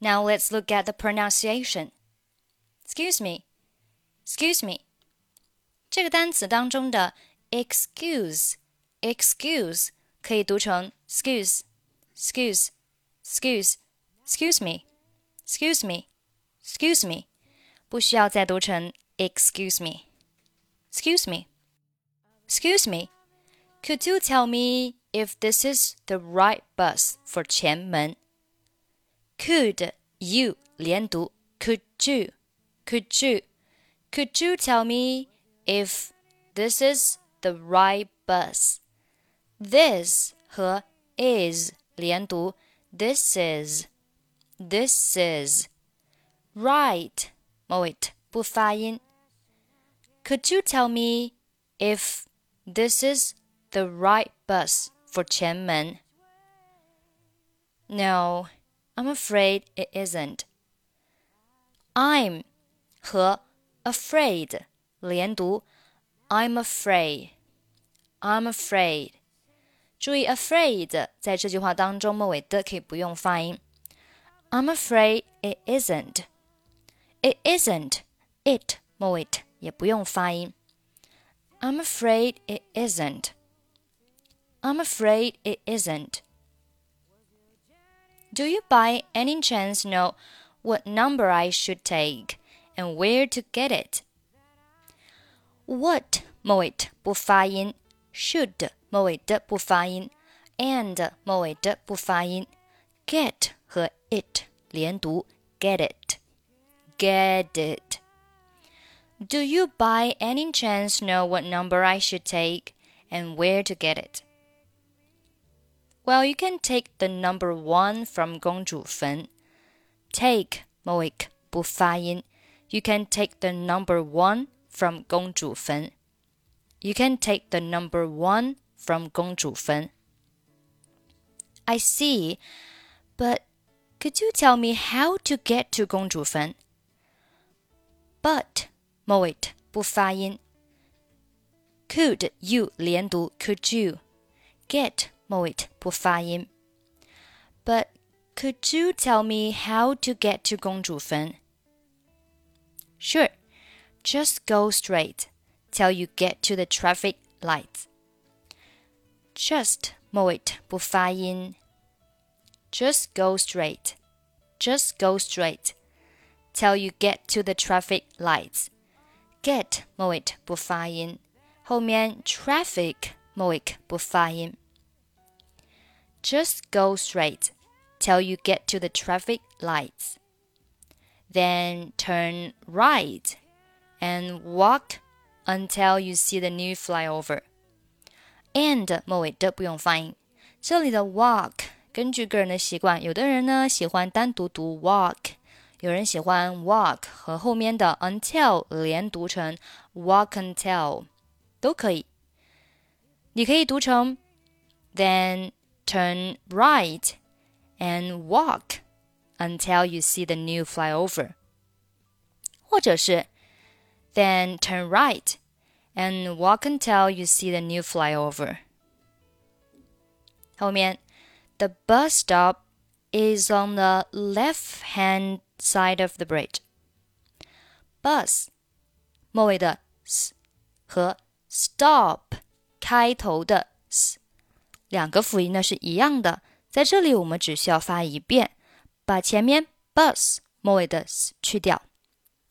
Now let's look at the pronunciation. Excuse me, excuse me. 这个单词当中的 excuse excuse 可以读成 excuse excuse excuse excuse me excuse me excuse me，不需要再读成 excuse me excuse me excuse me。Could you tell me if this is the right bus for 前门 ？could you 连读，could you, could you, could you tell me if this is the right bus? This 和 is 连读，this is, this is, right 末尾不发音。Could you tell me if this is the right bus for 前门? No, I'm afraid it isn't. I'm 和 afraid 连读，I'm afraid. I'm afraid. 注意，afraid 在这句话当中末尾的可以不用发音。I'm afraid it isn't. It isn't. It 末尾也不用发音。I'm afraid it isn't. I'm afraid it isn't. Do you by any chance know what number I should take and where to get it? What 末尾不发音，should 末尾的不发音，and 末尾的不发音，get 和 it 连读，get it, get it. Do you by any chance know what number I should take and where to get it? Well, you can take the number one from 公主坟. Take 末尾不发音. You can take the number one from 公主坟. You can take the number one from 公主坟. I see, but could you tell me how to get to 公主坟? But 末尾不发音. Could you 连读 Could you get 末尾不发音。But could you tell me how to get to 公主坟? Sure, just go straight till you get to the traffic lights. Just 末尾不发音。Just go straight, just go straight till you get to the traffic lights. Get 末尾不发音，后面 traffic 末尾不发音。 just go straight till you get to the traffic lights. Then turn right and walk until you see the new flyover. And 末尾的不用发音。这里的 walk 根据个人的习惯，有的人呢喜欢单独读 walk，有人喜欢 walk 和后面的 until 连读成 walk until 都可以。你可以读成 then turn right and walk until you see the new flyover. 或者是 then turn right and walk until you see the new flyover. 后面 the bus stop is on the left hand side of the bridge. Bus 末尾的 s 和 stop 开头的 s 两个辅音呢是一样的，在这里我们只需要发一遍，把前面 bus 末尾的 s 去掉。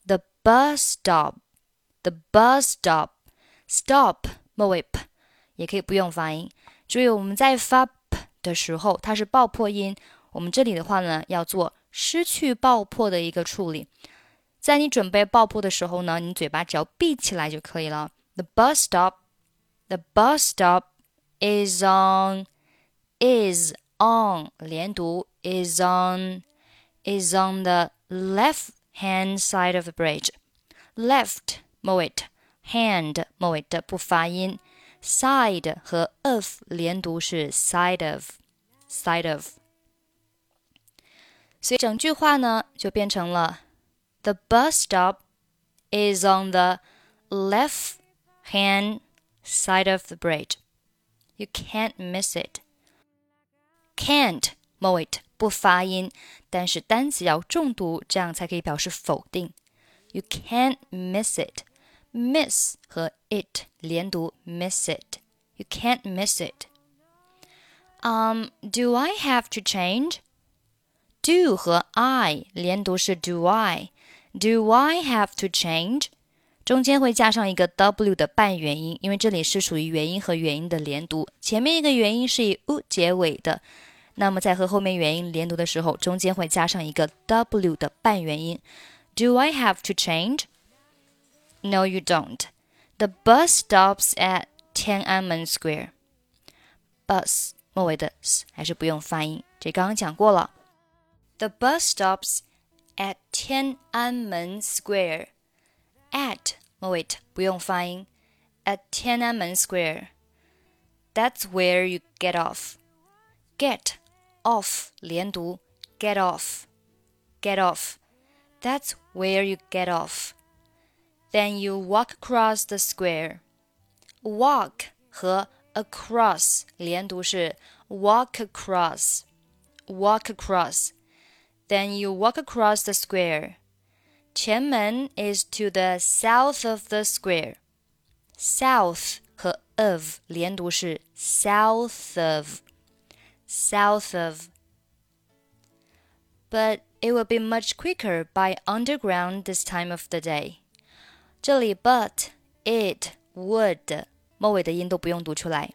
The bus stop，the bus stop，stop 末尾 p 也可以不用发音。注意我们在发 p 的时候，它是爆破音。我们这里的话呢，要做失去爆破的一个处理。在你准备爆破的时候呢，你嘴巴只要闭起来就可以了。The bus stop，the bus stop。is on is on 连读 is on is on the left hand side of the bridge. Left 末尾 hand 末尾的不发音，side 和 of 连读是 side of side of。所以整句话呢就变成了 The bus stop is on the left hand side of the bridge. You can't miss it. Can't 末尾 不发音，但是单词要重读，这样才可以表示否定。You can't miss it. Miss 和 it 连读，miss it. You can't miss it. Um, do I have to change? Do 和 I 连读是 do I. Do I have to change? 中间会加上一个 w 的半元音，因为这里是属于元音和元音的连读。前面一个元音是以 u 结尾的，那么在和后面元音连读的时候，中间会加上一个 w 的半元音。Do I have to change? No, you don't. The bus stops at Tiananmen Square. Bus 末尾的 s 还是不用发音，这刚刚讲过了。The bus stops at Tiananmen Square. at 末尾不用发音，at Tiananmen Square. That's where you get off. Get off 连读，get off, get off. That's where you get off. Then you walk across the square. Walk 和 across 连读是 walk across, walk across. Then you walk across the square. Tianmen is to the south of the square. South 和 of 连读是 south of, south of. But it will be much quicker by underground this time of the day. 这里 but, it, would 末尾的音都不用读出来。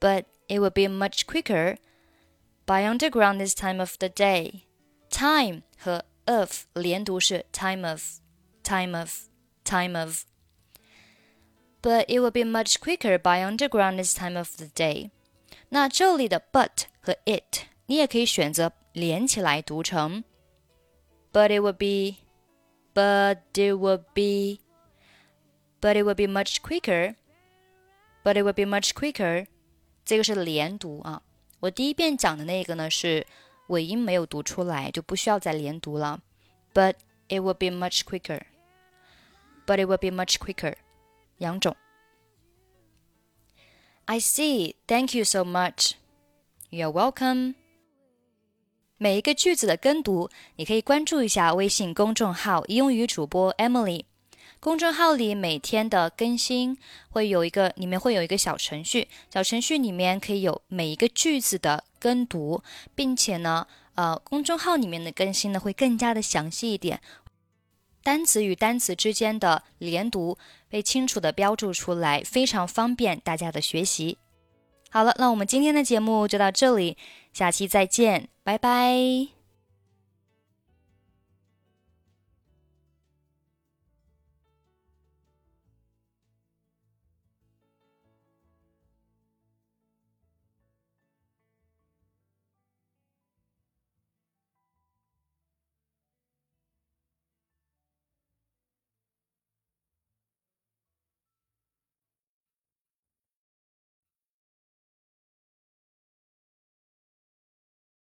But it will be much quicker by underground this time of the day. Time 和 of 连读是 time of, time of, time of. But it will be much quicker by underground this time of the day. 那这里的 but 和 it 你也可以选择连起来读成 But it would be, but it would be, but it would be much quicker, but it would be much quicker. 这个是连读啊。我第一遍讲的那个呢是 尾音没有读出来，就不需要再连读了。But it would be much quicker. But it would be much quicker. 两种。I see. Thank you so much. You're welcome. 每一个句子的跟读，你可以关注一下微信公众号“英语主播 Emily”。 公众号里每天的更新会有一个，里面会有一个小程序，小程序里面可以有每一个句子的跟读，并且呢，呃，公众号里面的更新呢会更加的详细一点，单词与单词之间的连读被清楚的标注出来，非常方便大家的学习。好了，那我们今天的节目就到这里，下期再见，拜拜。